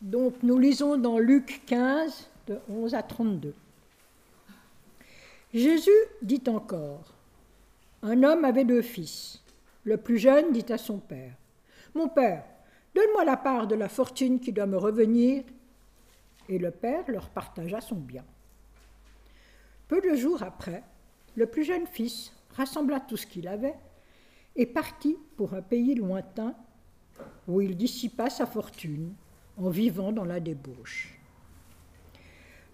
Donc nous lisons dans Luc 15, de 11 à 32. Jésus dit encore, un homme avait deux fils. Le plus jeune dit à son père, Mon père, donne-moi la part de la fortune qui doit me revenir. Et le père leur partagea son bien. Peu de jours après, le plus jeune fils rassembla tout ce qu'il avait et partit pour un pays lointain où il dissipa sa fortune en vivant dans la débauche.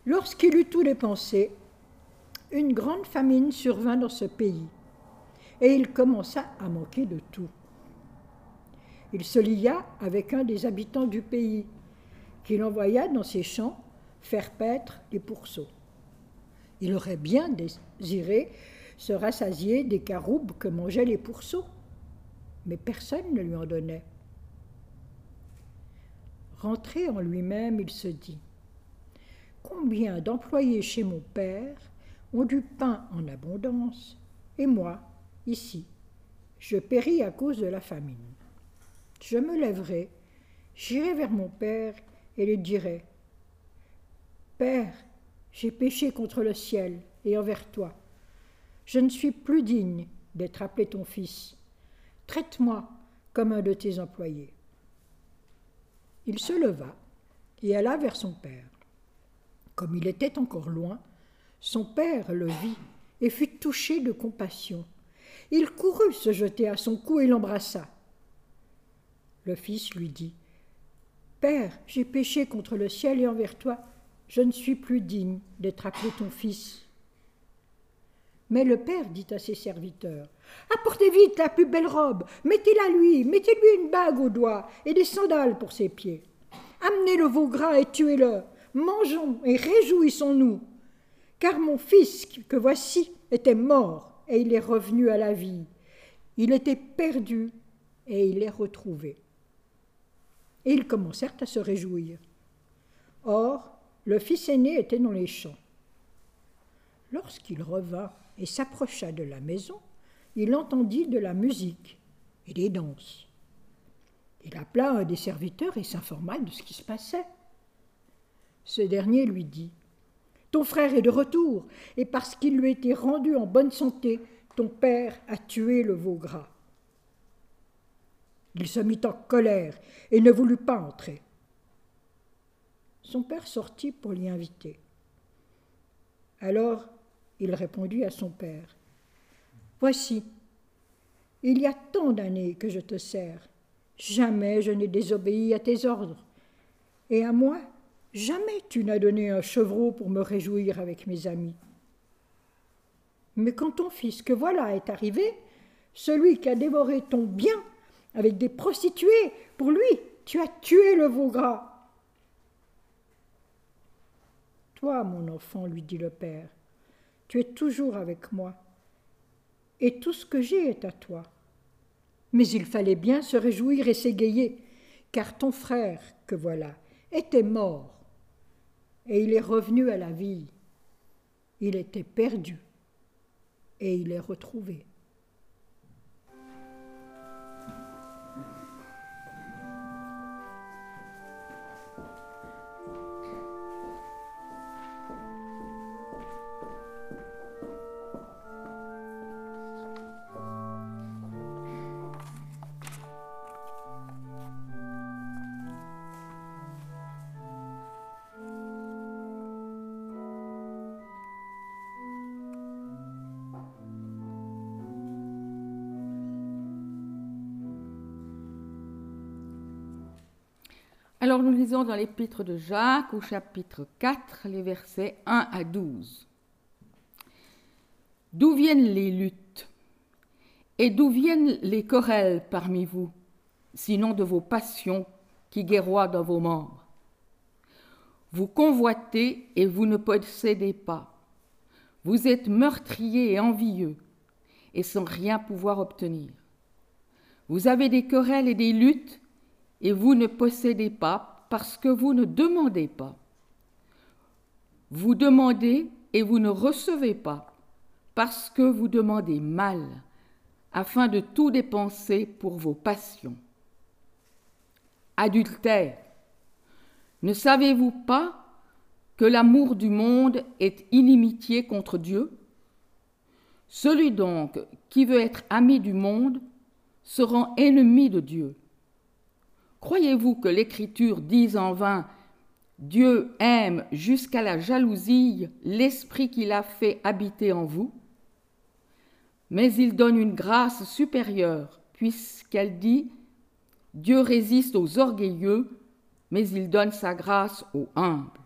Lorsqu'il eut tout dépensé, une grande famine survint dans ce pays, et il commença à manquer de tout. Il se lia avec un des habitants du pays, qu'il envoya dans ses champs faire paître des pourceaux. Il aurait bien désiré se rassasier des caroubes que mangeaient les pourceaux, mais personne ne lui en donnait. Rentré en lui-même, il se dit Combien d'employés chez mon père ont du pain en abondance, et moi, ici, je péris à cause de la famine. Je me lèverai, j'irai vers mon père et lui dirai Père, j'ai péché contre le ciel et envers toi. Je ne suis plus digne d'être appelé ton fils. Traite-moi comme un de tes employés. Il se leva et alla vers son père. Comme il était encore loin, son père le vit et fut touché de compassion. Il courut se jeter à son cou et l'embrassa. Le fils lui dit Père, j'ai péché contre le ciel et envers toi, je ne suis plus digne d'être appelé ton fils. Mais le père dit à ses serviteurs Apportez vite la plus belle robe, mettez-la lui, mettez-lui une bague au doigt et des sandales pour ses pieds. Amenez le veau gras et tuez-le. Mangeons et réjouissons-nous. Car mon fils que voici était mort et il est revenu à la vie. Il était perdu et il est retrouvé. Et ils commencèrent à se réjouir. Or, le fils aîné était dans les champs. Lorsqu'il revint et s'approcha de la maison, il entendit de la musique et des danses. Il appela un des serviteurs et s'informa de ce qui se passait. Ce dernier lui dit Ton frère est de retour, et parce qu'il lui était rendu en bonne santé, ton père a tué le veau gras. Il se mit en colère et ne voulut pas entrer. Son père sortit pour l'y inviter. Alors il répondit à son père Voici, il y a tant d'années que je te sers, jamais je n'ai désobéi à tes ordres, et à moi, jamais tu n'as donné un chevreau pour me réjouir avec mes amis. Mais quand ton fils que voilà est arrivé, celui qui a dévoré ton bien avec des prostituées, pour lui, tu as tué le veau gras. Toi, mon enfant, lui dit le père, tu es toujours avec moi, et tout ce que j'ai est à toi. Mais il fallait bien se réjouir et s'égayer, car ton frère, que voilà, était mort, et il est revenu à la vie. Il était perdu, et il est retrouvé. Alors nous lisons dans l'épître de Jacques au chapitre 4 les versets 1 à 12. D'où viennent les luttes? Et d'où viennent les querelles parmi vous, sinon de vos passions qui guerroient dans vos membres? Vous convoitez et vous ne possédez pas. Vous êtes meurtriers et envieux et sans rien pouvoir obtenir. Vous avez des querelles et des luttes et vous ne possédez pas parce que vous ne demandez pas. Vous demandez et vous ne recevez pas parce que vous demandez mal, afin de tout dépenser pour vos passions. Adultère. Ne savez-vous pas que l'amour du monde est inimitié contre Dieu? Celui donc qui veut être ami du monde se rend ennemi de Dieu. Croyez-vous que l'Écriture dise en vain Dieu aime jusqu'à la jalousie l'esprit qu'il a fait habiter en vous Mais il donne une grâce supérieure, puisqu'elle dit Dieu résiste aux orgueilleux, mais il donne sa grâce aux humbles.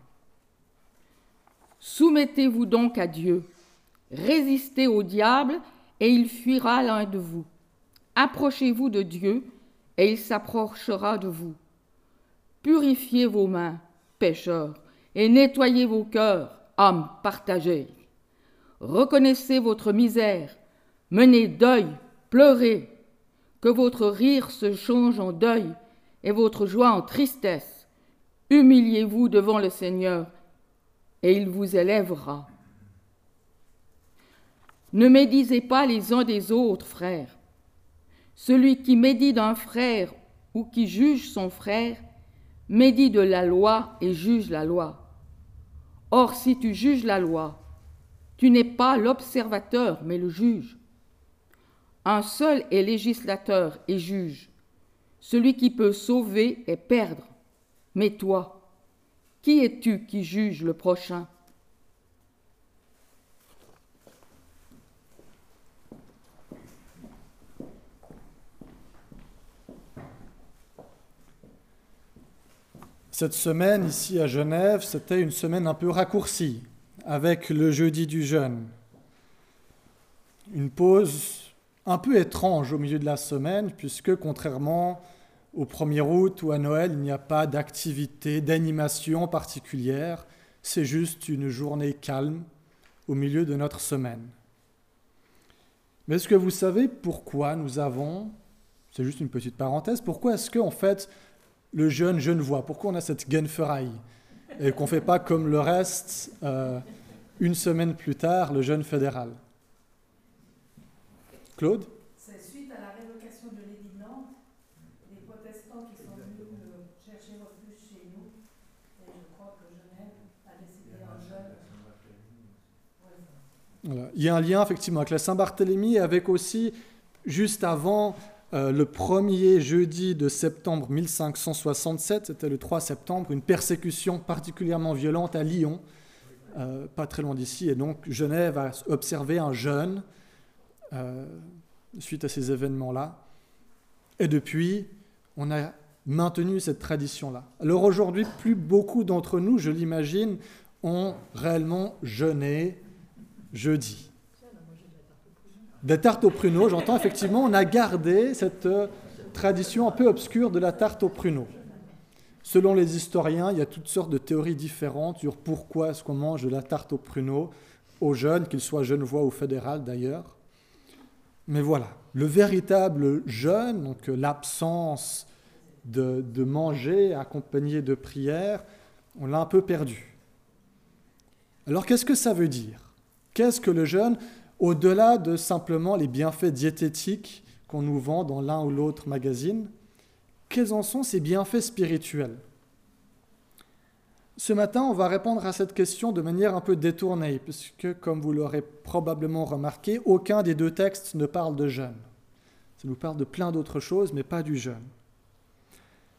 Soumettez-vous donc à Dieu, résistez au diable, et il fuira l'un de vous. Approchez-vous de Dieu, et il s'approchera de vous. Purifiez vos mains, pécheurs, et nettoyez vos cœurs, hommes partagés. Reconnaissez votre misère, menez deuil, pleurez, que votre rire se change en deuil et votre joie en tristesse. Humiliez-vous devant le Seigneur, et il vous élèvera. Ne médisez pas les uns des autres, frères. Celui qui médit d'un frère ou qui juge son frère, médit de la loi et juge la loi. Or, si tu juges la loi, tu n'es pas l'observateur, mais le juge. Un seul est législateur et juge, celui qui peut sauver et perdre. Mais toi, qui es-tu qui juge le prochain? Cette semaine ici à Genève, c'était une semaine un peu raccourcie, avec le jeudi du jeûne. Une pause un peu étrange au milieu de la semaine, puisque contrairement au 1er août ou à Noël, il n'y a pas d'activité, d'animation particulière, c'est juste une journée calme au milieu de notre semaine. Mais est-ce que vous savez pourquoi nous avons, c'est juste une petite parenthèse, pourquoi est-ce qu'en fait le jeune genevois, pourquoi on a cette Genferaille et qu'on ne fait pas comme le reste euh, une semaine plus tard, le jeune fédéral? Claude? C'est suite à la révocation de l'édit de Nantes, les protestants qui sont venus euh, chercher refuge chez nous, et je crois que Genève a décidé un jeune. Voilà. Il y a un lien effectivement avec la Saint-Barthélemy et avec aussi, juste avant euh, le premier jeudi de septembre 1567, c'était le 3 septembre, une persécution particulièrement violente à Lyon, euh, pas très loin d'ici, et donc Genève a observé un jeune euh, suite à ces événements-là. Et depuis, on a maintenu cette tradition-là. Alors aujourd'hui, plus beaucoup d'entre nous, je l'imagine, ont réellement jeûné jeudi. Des tartes aux pruneaux, j'entends effectivement, on a gardé cette euh, tradition un peu obscure de la tarte aux pruneaux. Selon les historiens, il y a toutes sortes de théories différentes sur pourquoi est-ce qu'on mange de la tarte aux pruneaux aux jeunes, qu'ils soient genevois ou fédéral d'ailleurs. Mais voilà, le véritable jeûne, donc l'absence de, de, manger accompagné de prière, on l'a un peu perdu. Alors qu'est-ce que ça veut dire? Qu'est-ce que le jeûne? Au-delà de simplement les bienfaits diététiques qu'on nous vend dans l'un ou l'autre magazine, quels en sont ces bienfaits spirituels? Ce matin, on va répondre à cette question de manière un peu détournée, puisque, comme vous l'aurez probablement remarqué, aucun des deux textes ne parle de jeûne. Ça nous parle de plein d'autres choses, mais pas du jeûne.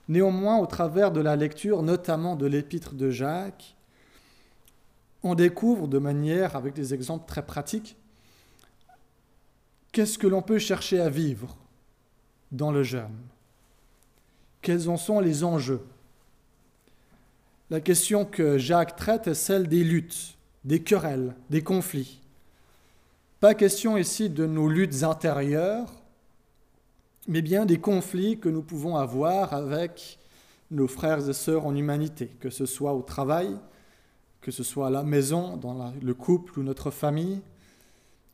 Néanmoins, au travers de la lecture, notamment de l'épître de Jacques, on découvre de manière, avec des exemples très pratiques, qu'est-ce que l'on peut chercher à vivre dans le jeûne? Quels en sont les enjeux? La question que Jacques traite est celle des luttes, des querelles, des conflits. Pas question ici de nos luttes intérieures, mais bien des conflits que nous pouvons avoir avec nos frères et sœurs en humanité, que ce soit au travail, que ce soit à la maison, dans le couple ou notre famille,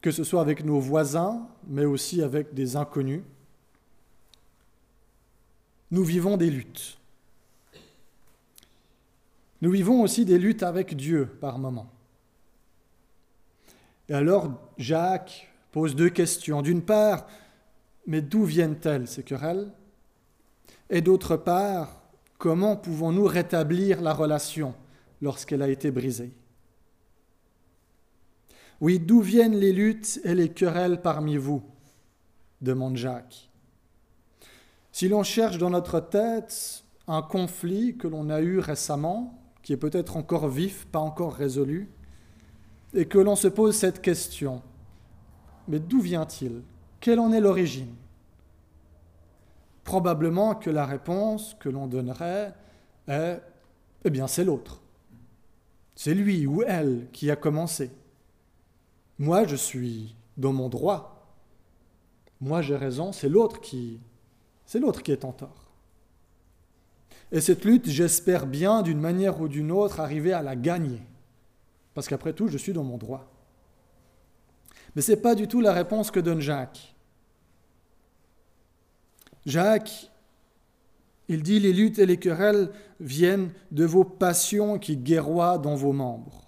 que ce soit avec nos voisins, mais aussi avec des inconnus. Nous vivons des luttes. Nous vivons aussi des luttes avec Dieu par moments. Et alors Jacques pose deux questions. D'une part, mais d'où viennent-elles ces querelles? Et d'autre part, Comment pouvons-nous rétablir la relation lorsqu'elle a été brisée? Oui, d'où viennent les luttes et les querelles parmi vous? demande Jacques. Si l'on cherche dans notre tête un conflit que l'on a eu récemment, qui est peut-être encore vif, pas encore résolu, et que l'on se pose cette question, mais d'où vient-il? Quelle en est l'origine? Probablement que la réponse que l'on donnerait est, eh bien c'est l'autre. C'est lui ou elle qui a commencé. Moi, je suis dans mon droit. Moi, j'ai raison, c'est l'autre qui, qui est en tort. Et cette lutte, j'espère bien, d'une manière ou d'une autre, arriver à la gagner. Parce qu'après tout, je suis dans mon droit. Mais ce n'est pas du tout la réponse que donne Jacques. Jacques, il dit, les luttes et les querelles viennent de vos passions qui guerroient dans vos membres.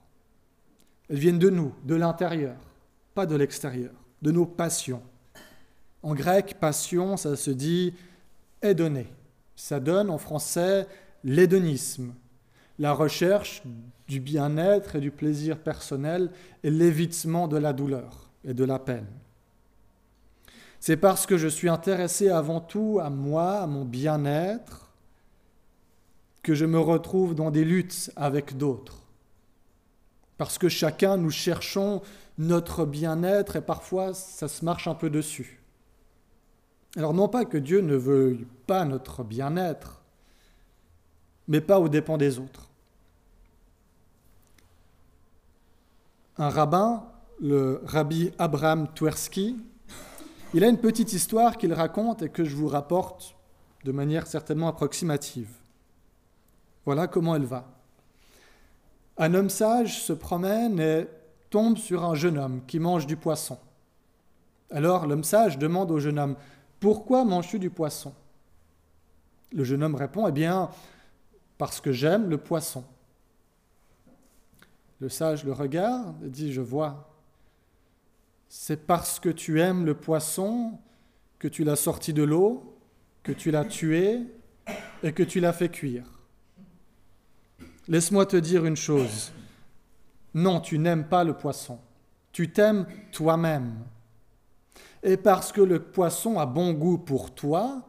Elles viennent de nous, de l'intérieur, pas de l'extérieur, de nos passions. En grec, passion, ça se dit donné. Ça donne en français l'hédonisme, la recherche du bien-être et du plaisir personnel et l'évitement de la douleur et de la peine. C'est parce que je suis intéressé avant tout à moi, à mon bien-être, que je me retrouve dans des luttes avec d'autres. Parce que chacun, nous cherchons notre bien-être et parfois ça se marche un peu dessus. Alors non pas que Dieu ne veuille pas notre bien-être, mais pas aux dépens des autres. Un rabbin, le rabbi Abraham Twersky, il a une petite histoire qu'il raconte et que je vous rapporte de manière certainement approximative. Voilà comment elle va. Un homme sage se promène et tombe sur un jeune homme qui mange du poisson. Alors l'homme sage demande au jeune homme pourquoi manges-tu du poisson? Le jeune homme répond Eh bien, parce que j'aime le poisson. Le sage le regarde et dit Je vois. C'est parce que tu aimes le poisson que tu l'as sorti de l'eau, que tu l'as tué et que tu l'as fait cuire. Laisse-moi te dire une chose. Non, tu n'aimes pas le poisson. Tu t'aimes toi-même et parce que le poisson a bon goût pour toi,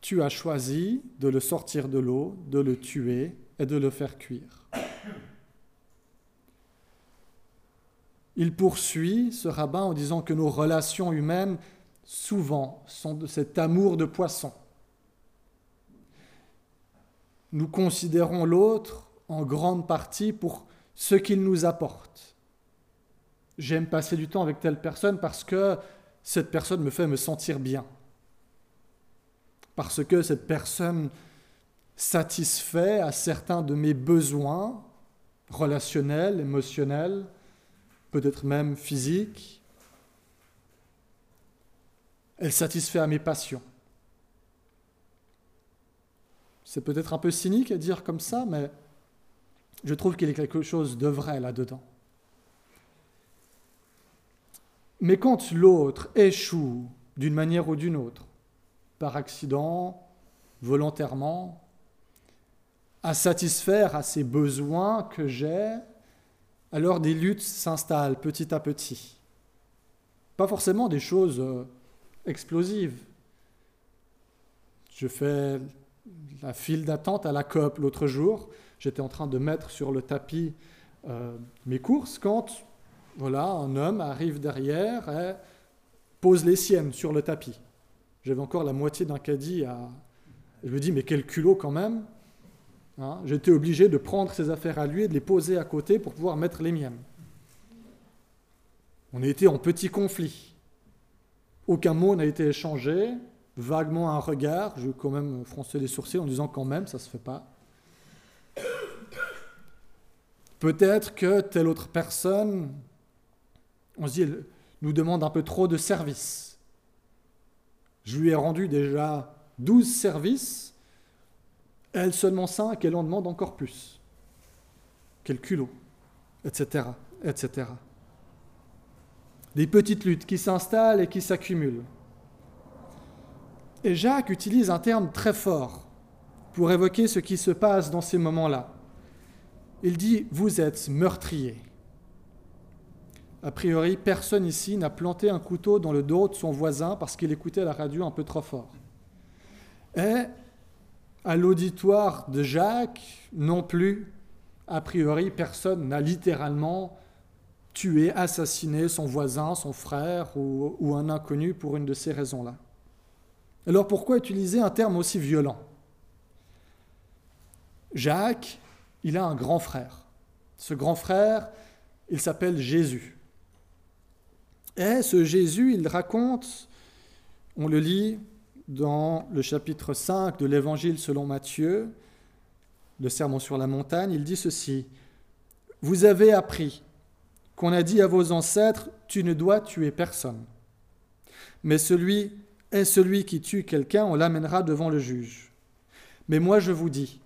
tu as choisi de le sortir de l'eau, de le tuer et de le faire cuire. Il poursuit ce rabbin en disant que nos relations humaines, souvent, sont de cet amour de poisson. Nous considérons l'autre en grande partie pour ce qu'il nous apporte. J'aime passer du temps avec telle personne parce que cette personne me fait me sentir bien. Parce que cette personne satisfait à certains de mes besoins relationnels, émotionnels, peut-être même physiques. Elle satisfait à mes passions. C'est peut-être un peu cynique à dire comme ça, mais je trouve qu'il y a quelque chose de vrai là-dedans. Mais quand l'autre échoue d'une manière ou d'une autre, par accident, volontairement, à satisfaire à ces besoins que j'ai, alors des luttes s'installent petit à petit. Pas forcément des choses euh, explosives. Je fais la file d'attente à la COP l'autre jour. J'étais en train de mettre sur le tapis euh, mes courses quand voilà, un homme arrive derrière et pose les siennes sur le tapis. J'avais encore la moitié d'un caddie à. Je me dis, mais quel culot quand même. Hein. J'étais obligé de prendre ses affaires à lui et de les poser à côté pour pouvoir mettre les miennes. On était en petit conflit. Aucun mot n'a été échangé, vaguement un regard. Je quand même froncer les sourcils en disant quand même, ça ne se fait pas. Peut-être que telle autre personne on se dit, nous demande un peu trop de services. Je lui ai rendu déjà 12 services, elle seulement 5, elle en demande encore plus. Quel culot, etc., etc. Des petites luttes qui s'installent et qui s'accumulent. Et Jacques utilise un terme très fort. pour évoquer ce qui se passe dans ces moments-là. Il dit, vous êtes meurtrier. A priori, personne ici n'a planté un couteau dans le dos de son voisin parce qu'il écoutait la radio un peu trop fort. Et à l'auditoire de Jacques, non plus, a priori, personne n'a littéralement tué, assassiné son voisin, son frère ou, un inconnu pour une de ces raisons-là. Alors pourquoi utiliser un terme aussi violent? Jacques, il a un grand frère. Ce grand frère, il s'appelle Jésus. Et ce Jésus, il raconte, on le lit dans le chapitre 5 de l'Évangile selon Matthieu, le Sermon sur la montagne, il dit ceci, Vous avez appris qu'on a dit à vos ancêtres, tu ne dois tuer personne. Mais celui est celui qui tue quelqu'un, on l'amènera devant le juge. Mais moi je vous dis,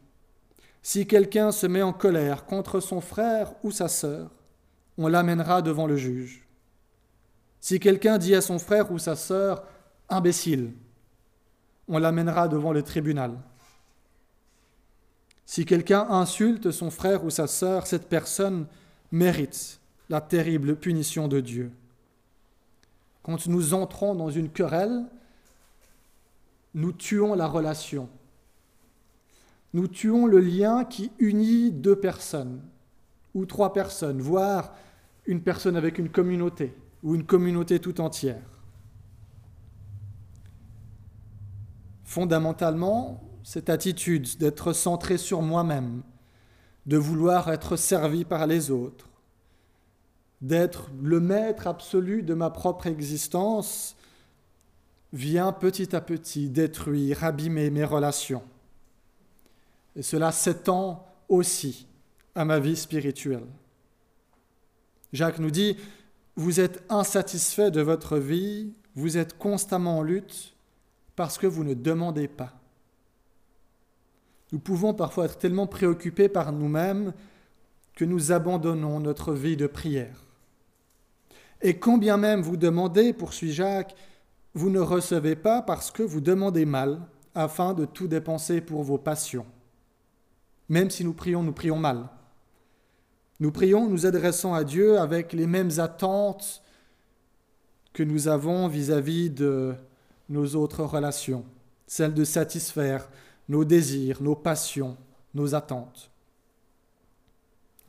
si quelqu'un se met en colère contre son frère ou sa sœur, on l'amènera devant le juge. Si quelqu'un dit à son frère ou sa sœur, imbécile, on l'amènera devant le tribunal. Si quelqu'un insulte son frère ou sa sœur, cette personne mérite la terrible punition de Dieu. Quand nous entrons dans une querelle, nous tuons la relation. Nous tuons le lien qui unit deux personnes ou trois personnes, voire une personne avec une communauté ou une communauté tout entière. Fondamentalement, cette attitude d'être centré sur moi-même, de vouloir être servi par les autres, d'être le maître absolu de ma propre existence, vient petit à petit détruire, abîmer mes relations. Et cela s'étend aussi à ma vie spirituelle. Jacques nous dit, vous êtes insatisfait de votre vie, vous êtes constamment en lutte parce que vous ne demandez pas. Nous pouvons parfois être tellement préoccupés par nous-mêmes que nous abandonnons notre vie de prière. Et combien même vous demandez, poursuit Jacques, vous ne recevez pas parce que vous demandez mal, afin de tout dépenser pour vos passions. Même si nous prions, nous prions mal. Nous prions, nous adressons à Dieu avec les mêmes attentes que nous avons vis-à-vis de nos autres relations, celles de satisfaire nos désirs, nos passions, nos attentes.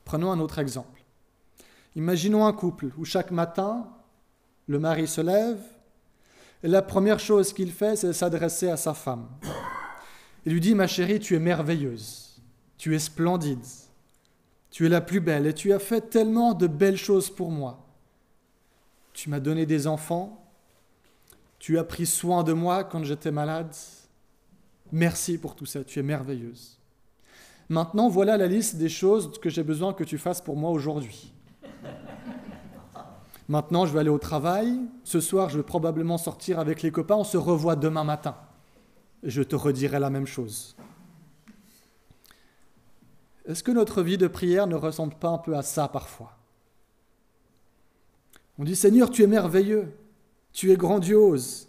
Prenons un autre exemple. Imaginons un couple où chaque matin, le mari se lève, et la première chose qu'il fait, c'est s'adresser à sa femme. Il lui dit, ma chérie, tu es merveilleuse, tu es splendide, tu es la plus belle et tu as fait tellement de belles choses pour moi. Tu m'as donné des enfants, tu as pris soin de moi quand j'étais malade. Merci pour tout ça, tu es merveilleuse. Maintenant, voilà la liste des choses que j'ai besoin que tu fasses pour moi aujourd'hui. Maintenant, je vais aller au travail. Ce soir, je vais probablement sortir avec les copains. On se revoit demain matin. Je te redirai la même chose. Est-ce que notre vie de prière ne ressemble pas un peu à ça parfois? On dit Seigneur, tu es merveilleux, tu es grandiose.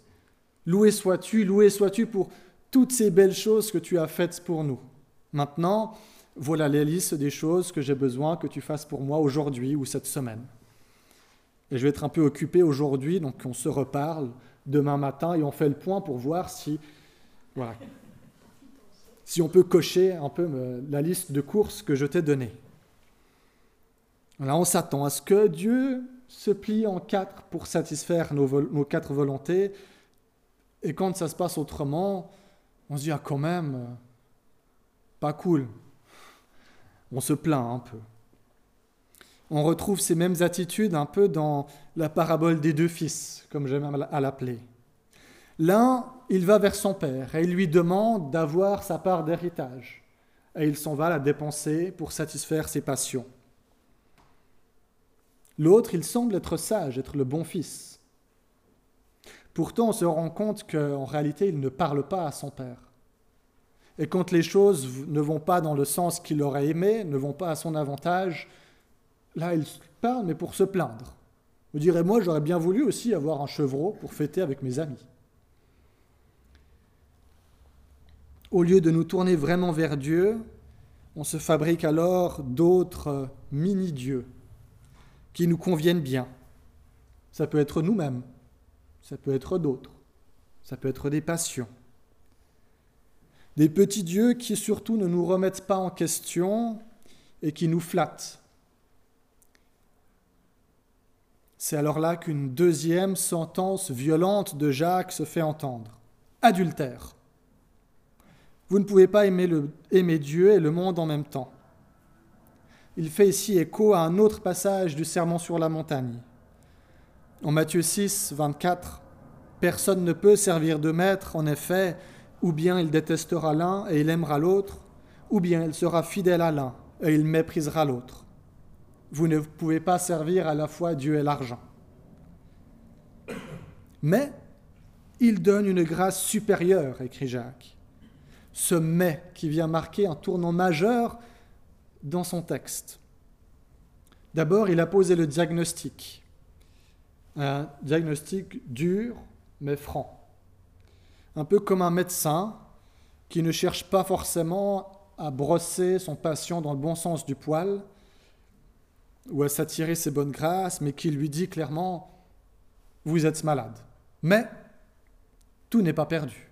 Loué sois-tu, loué sois-tu pour toutes ces belles choses que tu as faites pour nous. Maintenant, voilà les listes des choses que j'ai besoin que tu fasses pour moi aujourd'hui ou cette semaine. Et je vais être un peu occupé aujourd'hui, donc on se reparle demain matin et on fait le point pour voir si, voilà, si on peut cocher un peu euh, la liste de courses que je t'ai donnée. Là, on s'attend à ce que Dieu se plie en quatre pour satisfaire nos, quatre volontés. Et quand ça se passe autrement, on se dit, ah quand même, euh, pas cool. On se plaint un peu on retrouve ces mêmes attitudes un peu dans la parabole des deux fils, comme j'aime à l'appeler. L'un, il va vers son père et il lui demande d'avoir sa part d'héritage, et il s'en va la dépenser pour satisfaire ses passions. L'autre, il semble être sage, être le bon fils. Pourtant, on se rend compte qu'en réalité, il ne parle pas à son père. Et quand les choses ne vont pas dans le sens qu'il aurait aimé, ne vont pas à son avantage, Là, il parle, mais pour se plaindre. Vous direz, moi, j'aurais bien voulu aussi avoir un chevreau pour fêter avec mes amis. Au lieu de nous tourner vraiment vers Dieu, on se fabrique alors d'autres mini-dieux qui nous conviennent bien. Ça peut être nous-mêmes, ça peut être d'autres, ça peut être des passions. Des petits dieux qui surtout ne nous remettent pas en question et qui nous flattent. C'est alors là qu'une deuxième sentence violente de Jacques se fait entendre. Adultère. Vous ne pouvez pas aimer, Dieu et le monde en même temps. Il fait ici écho à un autre passage du Sermon sur la montagne. En Matthieu 6, 24, Personne ne peut servir de maître, en effet, ou bien il détestera l'un et il aimera l'autre, ou bien il sera fidèle à l'un et il méprisera l'autre. Vous ne pouvez pas servir à la fois Dieu et l'argent. Mais il donne une grâce supérieure, écrit Jacques. Ce mais qui vient marquer un tournant majeur dans son texte. D'abord, il a posé le diagnostic. Un diagnostic dur mais franc un peu comme un médecin qui ne cherche pas forcément à brosser son patient dans le bon sens du poil ou à s'attirer ses bonnes grâces, mais qui lui dit clairement, vous êtes malade. Mais tout n'est pas perdu.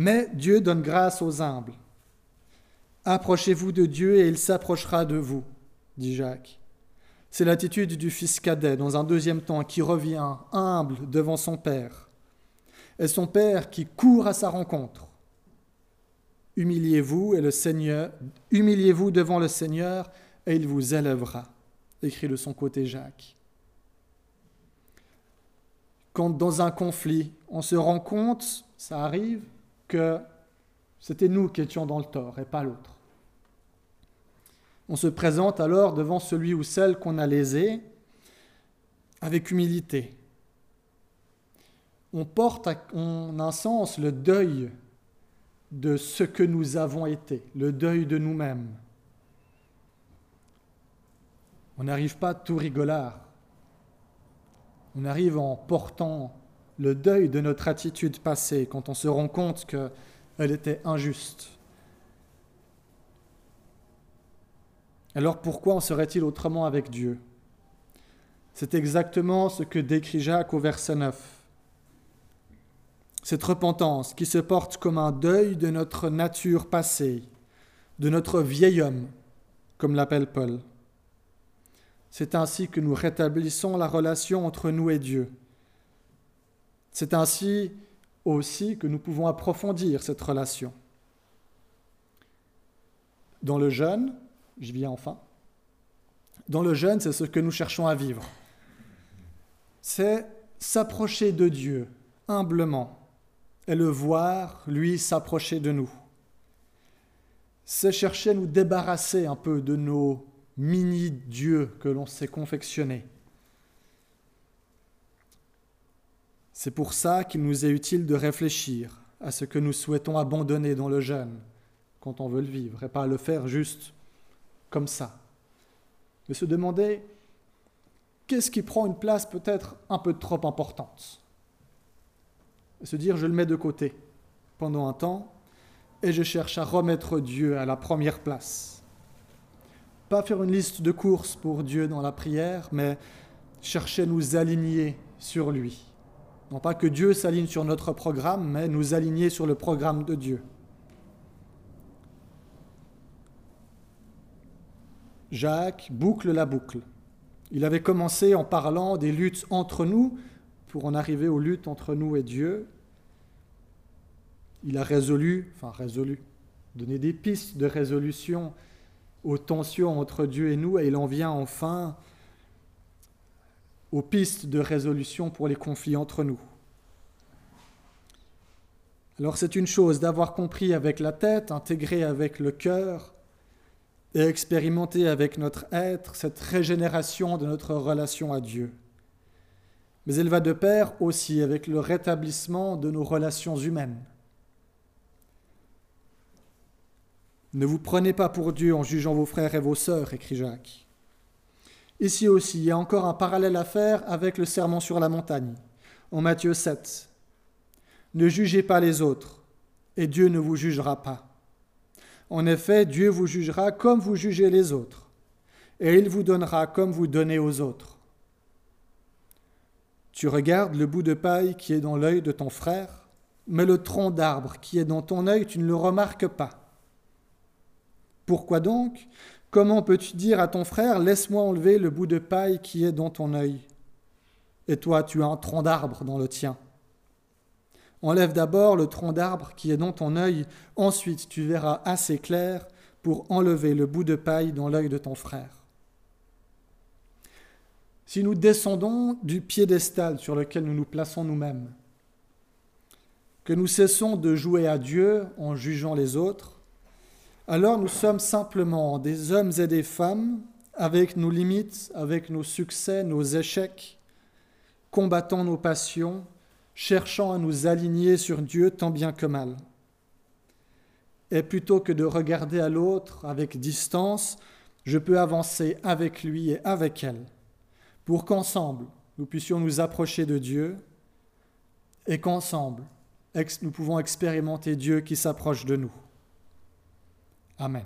Mais Dieu donne grâce aux humbles. Approchez-vous de Dieu et il s'approchera de vous, dit Jacques. C'est l'attitude du fils cadet, dans un deuxième temps, qui revient humble devant son Père et son Père qui court à sa rencontre. Humiliez-vous devant le Seigneur et il vous élèvera, écrit de son côté Jacques. Quand dans un conflit, on se rend compte, ça arrive, que c'était nous qui étions dans le tort et pas l'autre. On se présente alors devant celui ou celle qu'on a lésé avec humilité, on porte en un sens le deuil de ce que nous avons été, le deuil de nous-mêmes. On n'arrive pas tout rigolard. On arrive en portant le deuil de notre attitude passée quand on se rend compte qu'elle était injuste. Alors pourquoi en serait-il autrement avec Dieu? C'est exactement ce que décrit Jacques au verset 9 cette repentance qui se porte comme un deuil de notre nature passée, de notre vieil homme, comme l'appelle Paul. C'est ainsi que nous rétablissons la relation entre nous et Dieu. C'est ainsi aussi que nous pouvons approfondir cette relation. Dans le jeûne, j'y viens enfin, dans le jeûne, c'est ce que nous cherchons à vivre. C'est s'approcher de Dieu humblement, et le voir, lui, s'approcher de nous. C'est chercher à nous débarrasser un peu de nos mini-dieux que l'on s'est confectionnés. C'est pour ça qu'il nous est utile de réfléchir à ce que nous souhaitons abandonner dans le jeûne quand on veut le vivre, et pas le faire juste comme ça. Mais se demander qu'est-ce qui prend une place peut-être un peu trop importante? Se dire je le mets de côté pendant un temps et je cherche à remettre Dieu à la première place. Pas faire une liste de courses pour Dieu dans la prière, mais chercher à nous aligner sur lui. Non pas que Dieu s'aligne sur notre programme, mais nous aligner sur le programme de Dieu. Jacques boucle la boucle. Il avait commencé en parlant des luttes entre nous, pour en arriver aux luttes entre nous et Dieu, il a résolu, enfin résolu, donné des pistes de résolution aux tensions entre Dieu et nous, et il en vient enfin aux pistes de résolution pour les conflits entre nous. Alors c'est une chose d'avoir compris avec la tête, intégré avec le cœur, et expérimenter avec notre être cette régénération de notre relation à Dieu mais elle va de pair aussi avec le rétablissement de nos relations humaines. Ne vous prenez pas pour Dieu en jugeant vos frères et vos sœurs, écrit Jacques. Ici aussi, il y a encore un parallèle à faire avec le serment sur la montagne, en Matthieu 7. Ne jugez pas les autres, et Dieu ne vous jugera pas. En effet, Dieu vous jugera comme vous jugez les autres, et il vous donnera comme vous donnez aux autres. Tu regardes le bout de paille qui est dans l'œil de ton frère, mais le tronc d'arbre qui est dans ton œil, tu ne le remarques pas. Pourquoi donc? Comment peux-tu dire à ton frère, laisse-moi enlever le bout de paille qui est dans ton œil Et toi, tu as un tronc d'arbre dans le tien. Enlève d'abord le tronc d'arbre qui est dans ton œil, ensuite tu verras assez clair pour enlever le bout de paille dans l'œil de ton frère. Si nous descendons du piédestal sur lequel nous nous plaçons nous-mêmes, que nous cessons de jouer à Dieu en jugeant les autres, alors nous sommes simplement des hommes et des femmes avec nos limites, avec nos succès, nos échecs, combattant nos passions, cherchant à nous aligner sur Dieu tant bien que mal. Et plutôt que de regarder à l'autre avec distance, je peux avancer avec lui et avec elle pour qu'ensemble nous puissions nous approcher de Dieu et qu'ensemble nous pouvons expérimenter Dieu qui s'approche de nous. Amen.